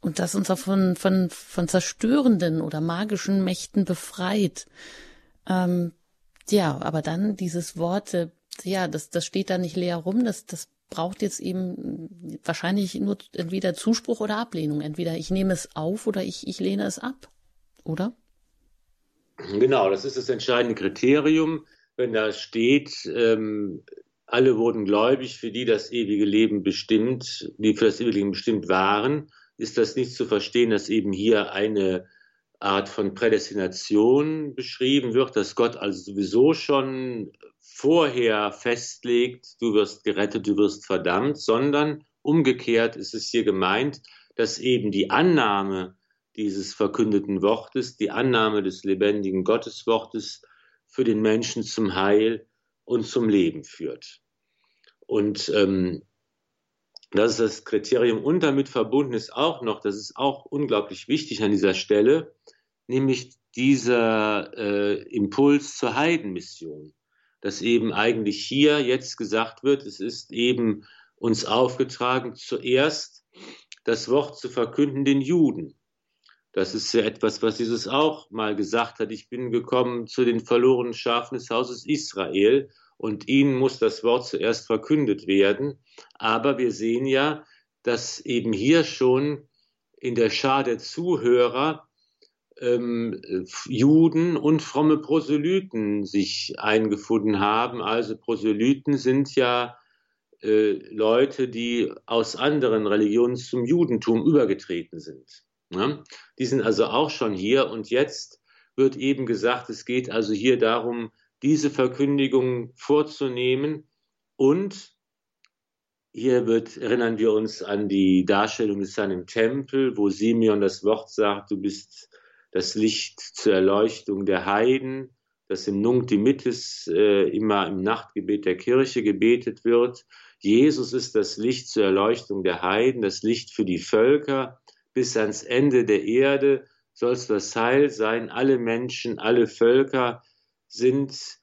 und das uns auch von, von, von zerstörenden oder magischen Mächten befreit. Ähm, ja, aber dann dieses Wort, ja, das, das steht da nicht leer rum, das, das braucht jetzt eben wahrscheinlich nur entweder Zuspruch oder Ablehnung. Entweder ich nehme es auf oder ich, ich lehne es ab, oder? Genau, das ist das entscheidende Kriterium. Wenn da steht, ähm, alle wurden gläubig, für die das ewige Leben bestimmt, die für das ewige Leben bestimmt waren, ist das nicht zu verstehen, dass eben hier eine Art von Prädestination beschrieben wird, dass Gott also sowieso schon vorher festlegt, du wirst gerettet, du wirst verdammt, sondern umgekehrt ist es hier gemeint, dass eben die Annahme dieses verkündeten Wortes, die Annahme des lebendigen Gotteswortes für den Menschen zum Heil und zum Leben führt. Und ähm, das ist das Kriterium. Und damit verbunden ist auch noch, das ist auch unglaublich wichtig an dieser Stelle, nämlich dieser äh, Impuls zur Heidenmission. Dass eben eigentlich hier jetzt gesagt wird, es ist eben uns aufgetragen, zuerst das Wort zu verkünden den Juden. Das ist ja etwas, was Jesus auch mal gesagt hat. Ich bin gekommen zu den verlorenen Schafen des Hauses Israel und ihnen muss das Wort zuerst verkündet werden. Aber wir sehen ja, dass eben hier schon in der Schar der Zuhörer ähm, Juden und fromme Proselyten sich eingefunden haben. Also Proselyten sind ja äh, Leute, die aus anderen Religionen zum Judentum übergetreten sind. Ne? Die sind also auch schon hier und jetzt wird eben gesagt, es geht also hier darum, diese Verkündigung vorzunehmen. Und hier wird, erinnern wir uns an die Darstellung des Herrn im Tempel, wo Simeon das Wort sagt, du bist das Licht zur Erleuchtung der Heiden, das im Nunc Dimittis äh, immer im Nachtgebet der Kirche gebetet wird. Jesus ist das Licht zur Erleuchtung der Heiden, das Licht für die Völker. Bis ans Ende der Erde soll es das Heil sein. Alle Menschen, alle Völker sind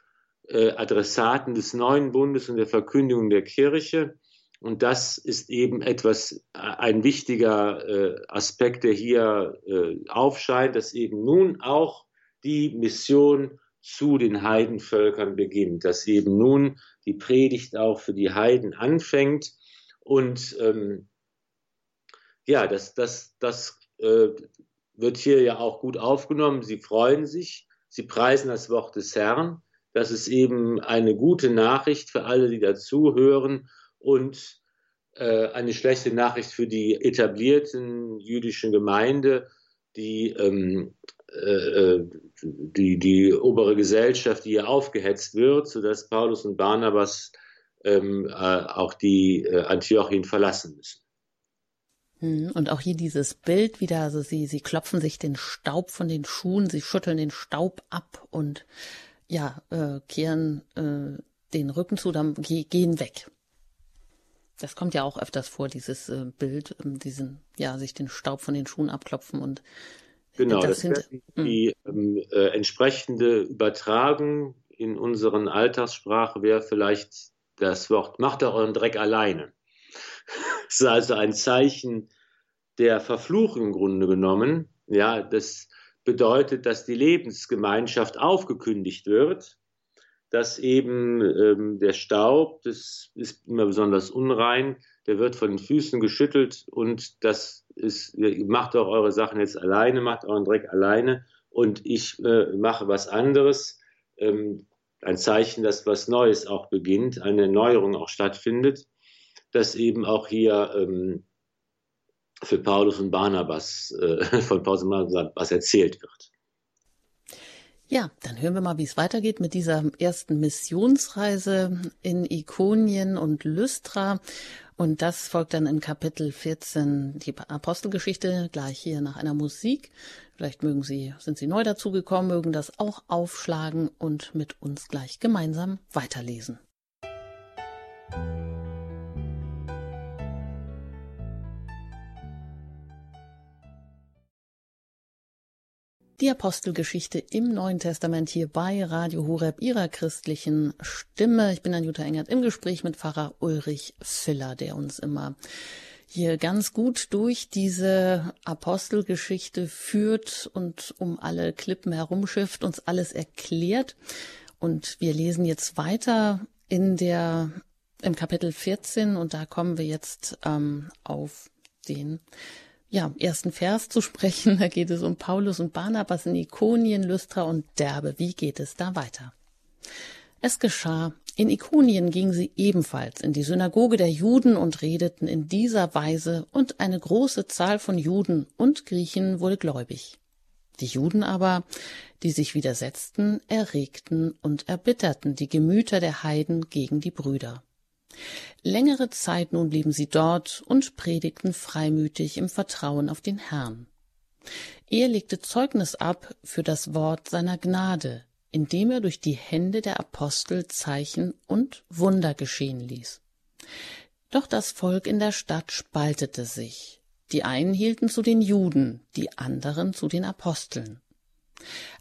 äh, Adressaten des neuen Bundes und der Verkündigung der Kirche. Und das ist eben etwas, äh, ein wichtiger äh, Aspekt, der hier äh, aufscheint, dass eben nun auch die Mission zu den Heidenvölkern beginnt, dass eben nun die Predigt auch für die Heiden anfängt. Und ähm, ja, das, das, das äh, wird hier ja auch gut aufgenommen. Sie freuen sich, sie preisen das Wort des Herrn. Das ist eben eine gute Nachricht für alle, die dazuhören und äh, eine schlechte Nachricht für die etablierten jüdischen Gemeinde, die, ähm, äh, äh, die, die obere Gesellschaft, die hier aufgehetzt wird, sodass Paulus und Barnabas ähm, äh, auch die äh, Antiochien verlassen müssen. Hm, und auch hier dieses Bild wieder, also sie, sie klopfen sich den Staub von den Schuhen, sie schütteln den Staub ab und ja, äh, kehren äh, den Rücken zu, dann ge gehen weg. Das kommt ja auch öfters vor, dieses äh, Bild, ähm, diesen, ja, sich den Staub von den Schuhen abklopfen und Genau, das, das sind die hm. ähm, äh, entsprechende Übertragung in unseren Alltagssprache wäre vielleicht das Wort, macht doch euren Dreck alleine. Das ist also ein Zeichen der Verfluchung im Grunde genommen. Ja, das bedeutet, dass die Lebensgemeinschaft aufgekündigt wird, dass eben ähm, der Staub, das ist immer besonders unrein, der wird von den Füßen geschüttelt und das ist, macht doch eure Sachen jetzt alleine, macht euren Dreck alleine und ich äh, mache was anderes. Ähm, ein Zeichen, dass was Neues auch beginnt, eine Erneuerung auch stattfindet, dass eben auch hier ähm, für Paulus und Barnabas, äh, von Paulus und Barnabas erzählt wird. Ja, dann hören wir mal, wie es weitergeht mit dieser ersten Missionsreise in Ikonien und Lystra. Und das folgt dann in Kapitel 14 die Apostelgeschichte, gleich hier nach einer Musik. Vielleicht mögen Sie, sind Sie neu dazugekommen, mögen das auch aufschlagen und mit uns gleich gemeinsam weiterlesen. Die Apostelgeschichte im Neuen Testament hier bei Radio Horeb, ihrer christlichen Stimme. Ich bin Anjuta Engert im Gespräch mit Pfarrer Ulrich Filler, der uns immer hier ganz gut durch diese Apostelgeschichte führt und um alle Klippen herumschifft, uns alles erklärt. Und wir lesen jetzt weiter in der, im Kapitel 14 und da kommen wir jetzt ähm, auf den ja, ersten Vers zu sprechen. Da geht es um Paulus und Barnabas in Ikonien, Lystra und Derbe. Wie geht es da weiter? Es geschah, in Ikonien gingen sie ebenfalls in die Synagoge der Juden und redeten in dieser Weise, und eine große Zahl von Juden und Griechen wurde gläubig. Die Juden aber, die sich widersetzten, erregten und erbitterten die Gemüter der Heiden gegen die Brüder. Längere Zeit nun blieben sie dort und predigten freimütig im Vertrauen auf den Herrn. Er legte Zeugnis ab für das Wort seiner Gnade, indem er durch die Hände der Apostel Zeichen und Wunder geschehen ließ. Doch das Volk in der Stadt spaltete sich. Die einen hielten zu den Juden, die anderen zu den Aposteln.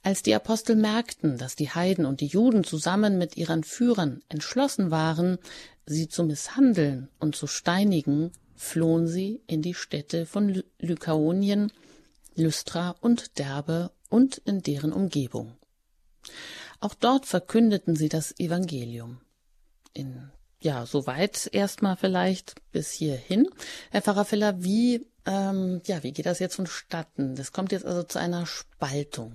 Als die Apostel merkten, dass die Heiden und die Juden zusammen mit ihren Führern entschlossen waren, sie zu misshandeln und zu steinigen, flohen sie in die Städte von Lykaonien, Lystra und Derbe und in deren Umgebung. Auch dort verkündeten sie das Evangelium. In, ja, soweit erstmal vielleicht bis hierhin. Herr Pfarrer Feller, wie, ähm, ja, wie geht das jetzt vonstatten? Das kommt jetzt also zu einer Spaltung.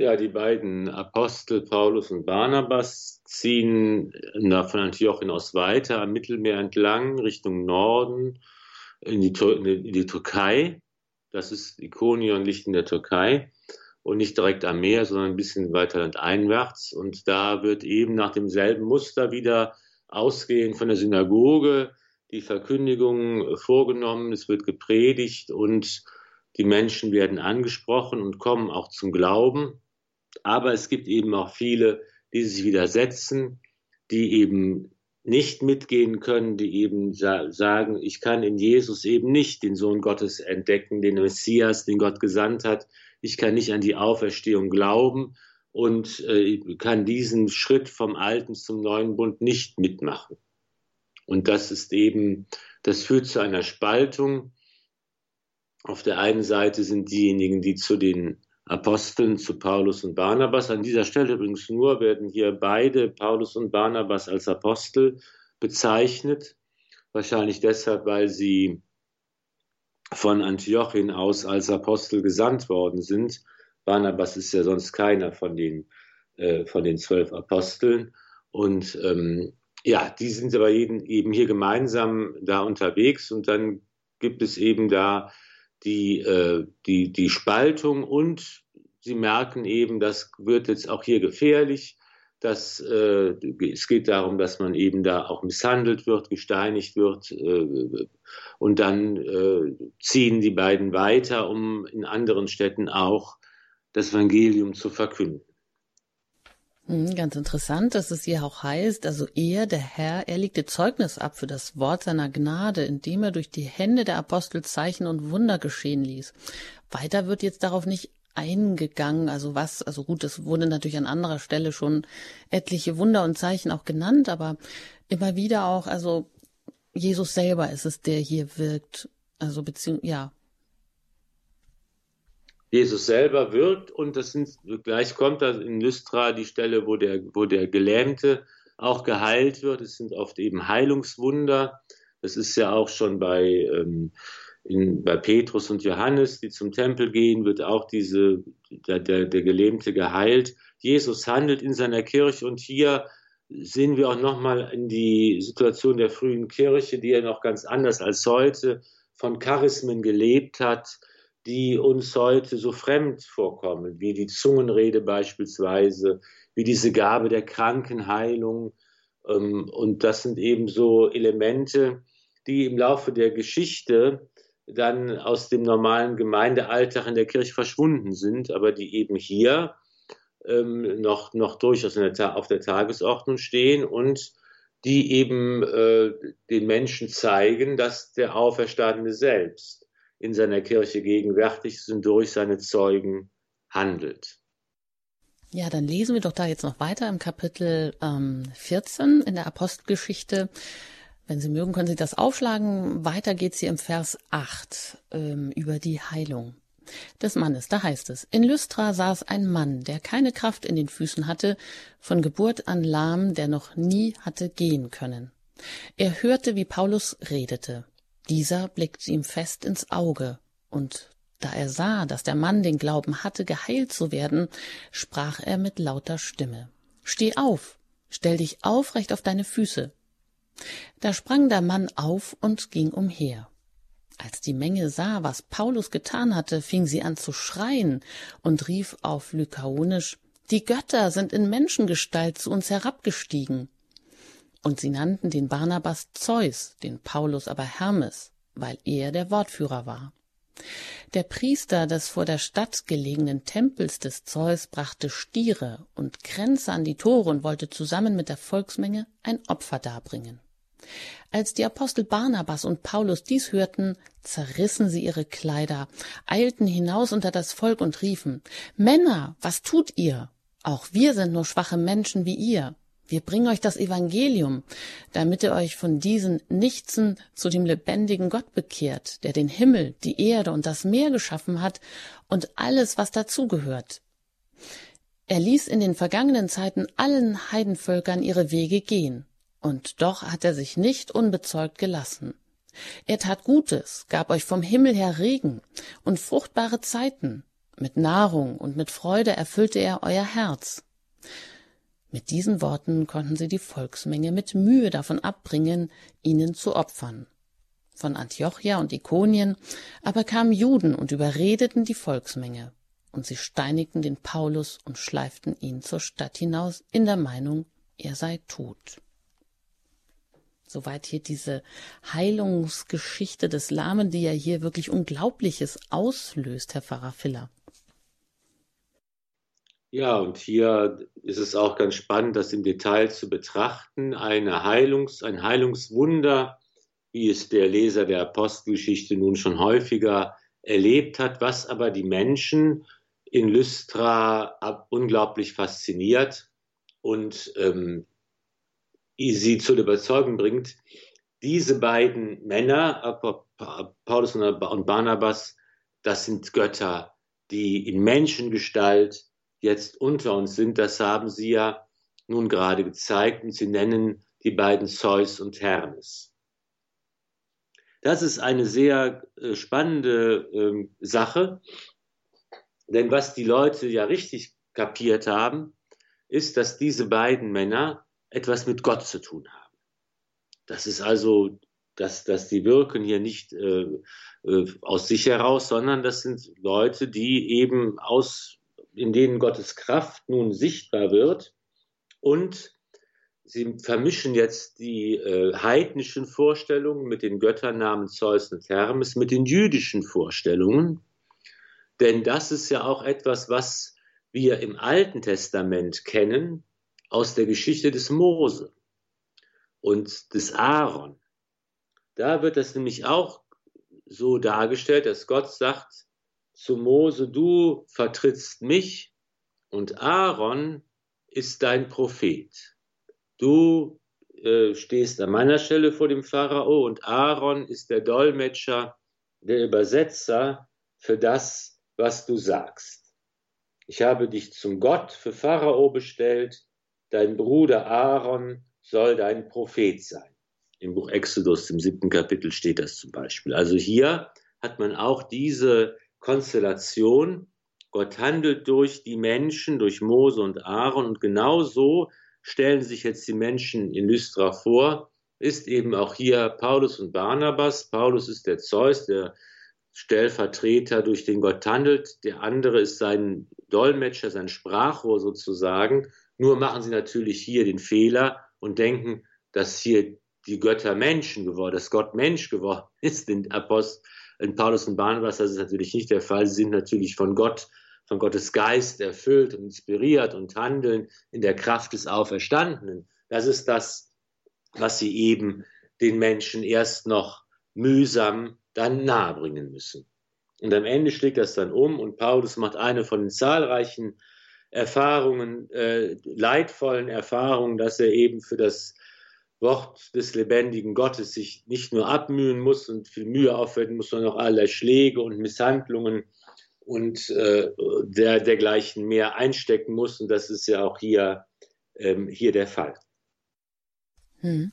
Ja, die beiden Apostel Paulus und Barnabas ziehen von Antiochien aus weiter am Mittelmeer entlang Richtung Norden in die, in die Türkei. Das ist Ikonion liegt in der Türkei und nicht direkt am Meer, sondern ein bisschen weiter landeinwärts. Und da wird eben nach demselben Muster wieder ausgehend von der Synagoge die Verkündigung vorgenommen, es wird gepredigt und die Menschen werden angesprochen und kommen auch zum Glauben. Aber es gibt eben auch viele, die sich widersetzen, die eben nicht mitgehen können, die eben sagen, ich kann in Jesus eben nicht den Sohn Gottes entdecken, den Messias, den Gott gesandt hat. Ich kann nicht an die Auferstehung glauben und äh, kann diesen Schritt vom alten zum neuen Bund nicht mitmachen. Und das ist eben, das führt zu einer Spaltung. Auf der einen Seite sind diejenigen, die zu den Aposteln zu Paulus und Barnabas. An dieser Stelle übrigens nur werden hier beide, Paulus und Barnabas, als Apostel bezeichnet. Wahrscheinlich deshalb, weil sie von Antiochien aus als Apostel gesandt worden sind. Barnabas ist ja sonst keiner von den, äh, von den zwölf Aposteln. Und ähm, ja, die sind aber jeden, eben hier gemeinsam da unterwegs und dann gibt es eben da die, äh, die, die Spaltung und sie merken eben, das wird jetzt auch hier gefährlich. dass äh, es geht darum, dass man eben da auch misshandelt wird, gesteinigt wird. Äh, und dann äh, ziehen die beiden weiter, um in anderen Städten auch das Evangelium zu verkünden. Hm, ganz interessant, dass es hier auch heißt, also er, der Herr, er legte Zeugnis ab für das Wort seiner Gnade, indem er durch die Hände der Apostel Zeichen und Wunder geschehen ließ. Weiter wird jetzt darauf nicht eingegangen, also was, also gut, es wurde natürlich an anderer Stelle schon etliche Wunder und Zeichen auch genannt, aber immer wieder auch, also Jesus selber ist es, der hier wirkt, also beziehungsweise, ja, Jesus selber wirkt und das sind, gleich kommt da in Lystra die Stelle, wo der, wo der Gelähmte auch geheilt wird. Es sind oft eben Heilungswunder. Das ist ja auch schon bei, ähm, in, bei Petrus und Johannes, die zum Tempel gehen, wird auch diese, der, der, der Gelähmte geheilt. Jesus handelt in seiner Kirche und hier sehen wir auch nochmal in die Situation der frühen Kirche, die ja noch ganz anders als heute von Charismen gelebt hat, die uns heute so fremd vorkommen, wie die Zungenrede beispielsweise, wie diese Gabe der Krankenheilung. Ähm, und das sind eben so Elemente, die im Laufe der Geschichte dann aus dem normalen Gemeindealltag in der Kirche verschwunden sind, aber die eben hier ähm, noch, noch durchaus der, auf der Tagesordnung stehen und die eben äh, den Menschen zeigen, dass der Auferstandene selbst in seiner Kirche gegenwärtig ist und durch seine Zeugen handelt. Ja, dann lesen wir doch da jetzt noch weiter im Kapitel ähm, 14 in der Apostelgeschichte. Wenn Sie mögen, können Sie das aufschlagen. Weiter geht's hier im Vers 8 ähm, über die Heilung des Mannes. Da heißt es, in Lystra saß ein Mann, der keine Kraft in den Füßen hatte, von Geburt an lahm, der noch nie hatte gehen können. Er hörte, wie Paulus redete. Dieser blickte ihm fest ins Auge, und da er sah, dass der Mann den Glauben hatte, geheilt zu werden, sprach er mit lauter Stimme Steh auf, stell dich aufrecht auf deine Füße. Da sprang der Mann auf und ging umher. Als die Menge sah, was Paulus getan hatte, fing sie an zu schreien und rief auf Lykaonisch Die Götter sind in Menschengestalt zu uns herabgestiegen. Und sie nannten den Barnabas Zeus, den Paulus aber Hermes, weil er der Wortführer war. Der Priester des vor der Stadt gelegenen Tempels des Zeus brachte Stiere und Kränze an die Tore und wollte zusammen mit der Volksmenge ein Opfer darbringen. Als die Apostel Barnabas und Paulus dies hörten, zerrissen sie ihre Kleider, eilten hinaus unter das Volk und riefen Männer, was tut ihr? Auch wir sind nur schwache Menschen wie ihr. Wir bringen euch das Evangelium, damit ihr euch von diesen Nichtsen zu dem lebendigen Gott bekehrt, der den Himmel, die Erde und das Meer geschaffen hat und alles, was dazugehört. Er ließ in den vergangenen Zeiten allen Heidenvölkern ihre Wege gehen, und doch hat er sich nicht unbezeugt gelassen. Er tat Gutes, gab euch vom Himmel her Regen und fruchtbare Zeiten. Mit Nahrung und mit Freude erfüllte er euer Herz. Mit diesen Worten konnten sie die Volksmenge mit Mühe davon abbringen, ihnen zu opfern. Von Antiochia und Ikonien aber kamen Juden und überredeten die Volksmenge, und sie steinigten den Paulus und schleiften ihn zur Stadt hinaus in der Meinung, er sei tot. Soweit hier diese Heilungsgeschichte des Lahmen, die ja hier wirklich Unglaubliches auslöst, Herr Pfarrer Filler. Ja, und hier ist es auch ganz spannend, das im Detail zu betrachten. Eine Heilungs-, ein Heilungswunder, wie es der Leser der Apostelgeschichte nun schon häufiger erlebt hat, was aber die Menschen in Lystra unglaublich fasziniert und ähm, sie zur Überzeugung bringt, diese beiden Männer, Paulus und Barnabas, das sind Götter, die in Menschengestalt jetzt unter uns sind, das haben Sie ja nun gerade gezeigt und Sie nennen die beiden Zeus und Hermes. Das ist eine sehr äh, spannende ähm, Sache, denn was die Leute ja richtig kapiert haben, ist, dass diese beiden Männer etwas mit Gott zu tun haben. Das ist also, dass, dass die wirken hier nicht äh, äh, aus sich heraus, sondern das sind Leute, die eben aus in denen Gottes Kraft nun sichtbar wird und sie vermischen jetzt die äh, heidnischen Vorstellungen mit den Götternamen Zeus und Hermes mit den jüdischen Vorstellungen. Denn das ist ja auch etwas, was wir im Alten Testament kennen aus der Geschichte des Mose und des Aaron. Da wird das nämlich auch so dargestellt, dass Gott sagt, zu Mose, du vertrittst mich und Aaron ist dein Prophet. Du äh, stehst an meiner Stelle vor dem Pharao und Aaron ist der Dolmetscher, der Übersetzer für das, was du sagst. Ich habe dich zum Gott für Pharao bestellt, dein Bruder Aaron soll dein Prophet sein. Im Buch Exodus, im siebten Kapitel steht das zum Beispiel. Also hier hat man auch diese Konstellation. Gott handelt durch die Menschen, durch Mose und Aaron und genau so stellen sich jetzt die Menschen in Lystra vor, ist eben auch hier Paulus und Barnabas. Paulus ist der Zeus, der Stellvertreter, durch den Gott handelt. Der andere ist sein Dolmetscher, sein Sprachrohr sozusagen. Nur machen sie natürlich hier den Fehler und denken, dass hier die Götter Menschen geworden, dass Gott Mensch geworden ist, den Apostel, in Paulus und Barnabas, das ist natürlich nicht der Fall. Sie sind natürlich von Gott, von Gottes Geist erfüllt und inspiriert und handeln in der Kraft des Auferstandenen. Das ist das, was sie eben den Menschen erst noch mühsam dann nahebringen müssen. Und am Ende schlägt das dann um und Paulus macht eine von den zahlreichen Erfahrungen, äh, leidvollen Erfahrungen, dass er eben für das Wort des lebendigen Gottes sich nicht nur abmühen muss und viel Mühe aufwenden muss, sondern auch alle Schläge und Misshandlungen und äh, der, dergleichen mehr einstecken muss. Und das ist ja auch hier, ähm, hier der Fall. Hm.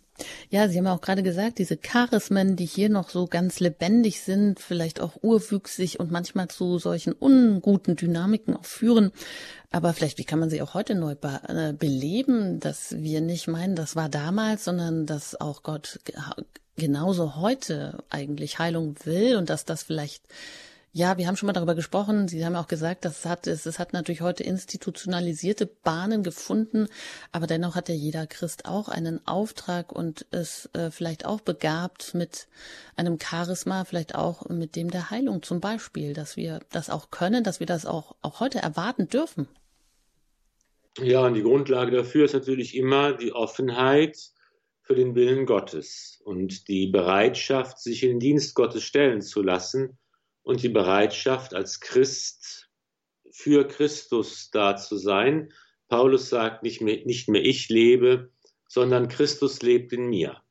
Ja, Sie haben auch gerade gesagt, diese Charismen, die hier noch so ganz lebendig sind, vielleicht auch urwüchsig und manchmal zu solchen unguten Dynamiken auch führen. Aber vielleicht, wie kann man sie auch heute neu be äh, beleben, dass wir nicht meinen, das war damals, sondern dass auch Gott genauso heute eigentlich Heilung will und dass das vielleicht ja, wir haben schon mal darüber gesprochen. Sie haben auch gesagt, das hat, es, es hat natürlich heute institutionalisierte Bahnen gefunden, aber dennoch hat ja jeder Christ auch einen Auftrag und ist äh, vielleicht auch begabt mit einem Charisma, vielleicht auch mit dem der Heilung zum Beispiel, dass wir das auch können, dass wir das auch, auch heute erwarten dürfen. Ja, und die Grundlage dafür ist natürlich immer die Offenheit für den Willen Gottes und die Bereitschaft, sich in den Dienst Gottes stellen zu lassen und die Bereitschaft, als Christ für Christus da zu sein. Paulus sagt nicht mehr, nicht mehr ich lebe, sondern Christus lebt in mir.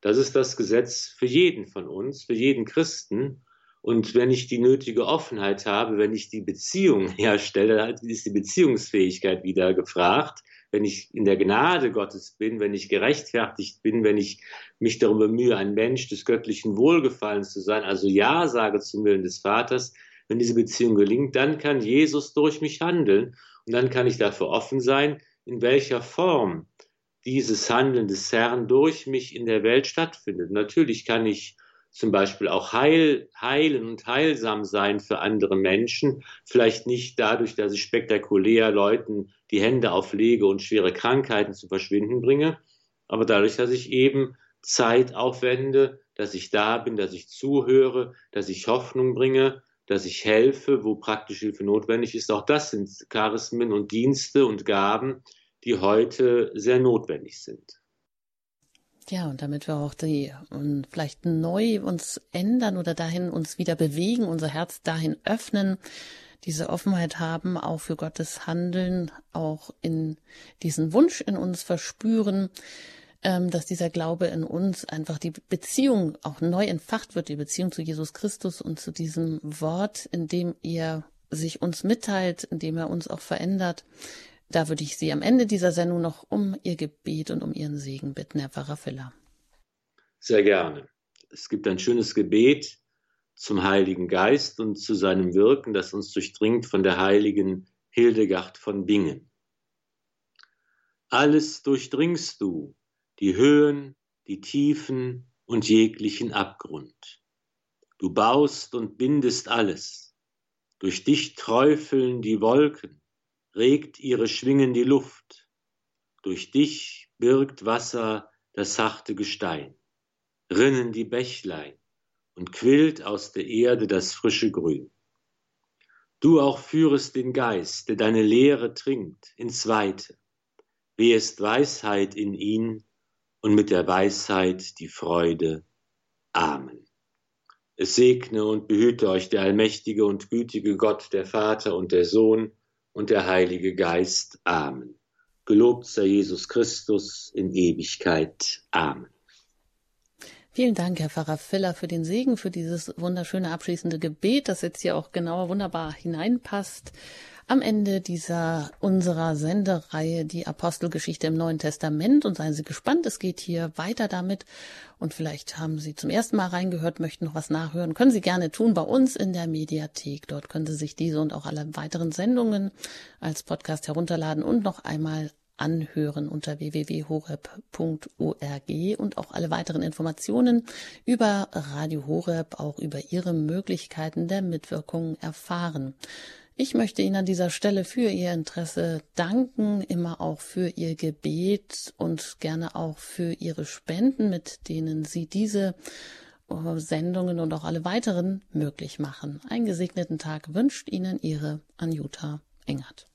Das ist das Gesetz für jeden von uns, für jeden Christen. Und wenn ich die nötige Offenheit habe, wenn ich die Beziehung herstelle, dann ist die Beziehungsfähigkeit wieder gefragt. Wenn ich in der Gnade Gottes bin, wenn ich gerechtfertigt bin, wenn ich mich darum bemühe, ein Mensch des göttlichen Wohlgefallens zu sein, also Ja sage zum Willen des Vaters, wenn diese Beziehung gelingt, dann kann Jesus durch mich handeln und dann kann ich dafür offen sein, in welcher Form dieses Handeln des Herrn durch mich in der Welt stattfindet. Natürlich kann ich zum Beispiel auch heil, heilen und heilsam sein für andere Menschen. Vielleicht nicht dadurch, dass ich spektakulär Leuten die Hände auflege und schwere Krankheiten zu verschwinden bringe, aber dadurch, dass ich eben Zeit aufwende, dass ich da bin, dass ich zuhöre, dass ich Hoffnung bringe, dass ich helfe, wo praktische Hilfe notwendig ist. Auch das sind Charismen und Dienste und Gaben, die heute sehr notwendig sind. Ja, und damit wir auch die und vielleicht neu uns ändern oder dahin uns wieder bewegen, unser Herz dahin öffnen, diese Offenheit haben, auch für Gottes Handeln, auch in diesen Wunsch in uns verspüren, ähm, dass dieser Glaube in uns einfach die Beziehung auch neu entfacht wird, die Beziehung zu Jesus Christus und zu diesem Wort, in dem er sich uns mitteilt, in dem er uns auch verändert, da würde ich Sie am Ende dieser Sendung noch um Ihr Gebet und um Ihren Segen bitten, Herr Pfarrer Filler. Sehr gerne. Es gibt ein schönes Gebet zum Heiligen Geist und zu seinem Wirken, das uns durchdringt von der heiligen Hildegard von Bingen. Alles durchdringst du, die Höhen, die Tiefen und jeglichen Abgrund. Du baust und bindest alles. Durch dich träufeln die Wolken, regt ihre Schwingen die Luft. Durch dich birgt Wasser das sachte Gestein. Rinnen die Bächlein und quillt aus der Erde das frische Grün. Du auch führest den Geist, der deine Lehre trinkt, ins Weite. Wehest Weisheit in ihn und mit der Weisheit die Freude. Amen. Es segne und behüte euch der allmächtige und gütige Gott, der Vater und der Sohn und der Heilige Geist. Amen. Gelobt sei Jesus Christus in Ewigkeit. Amen. Vielen Dank, Herr Pfarrer Filler, für den Segen, für dieses wunderschöne abschließende Gebet, das jetzt hier auch genauer wunderbar hineinpasst am Ende dieser unserer Sendereihe die Apostelgeschichte im Neuen Testament und seien Sie gespannt, es geht hier weiter damit und vielleicht haben Sie zum ersten Mal reingehört, möchten noch was nachhören, können Sie gerne tun bei uns in der Mediathek. Dort können Sie sich diese und auch alle weiteren Sendungen als Podcast herunterladen und noch einmal anhören unter www.horeb.org und auch alle weiteren Informationen über Radio Horeb, auch über Ihre Möglichkeiten der Mitwirkung erfahren. Ich möchte Ihnen an dieser Stelle für Ihr Interesse danken, immer auch für Ihr Gebet und gerne auch für Ihre Spenden, mit denen Sie diese äh, Sendungen und auch alle weiteren möglich machen. Einen gesegneten Tag wünscht Ihnen Ihre Anjuta Engert.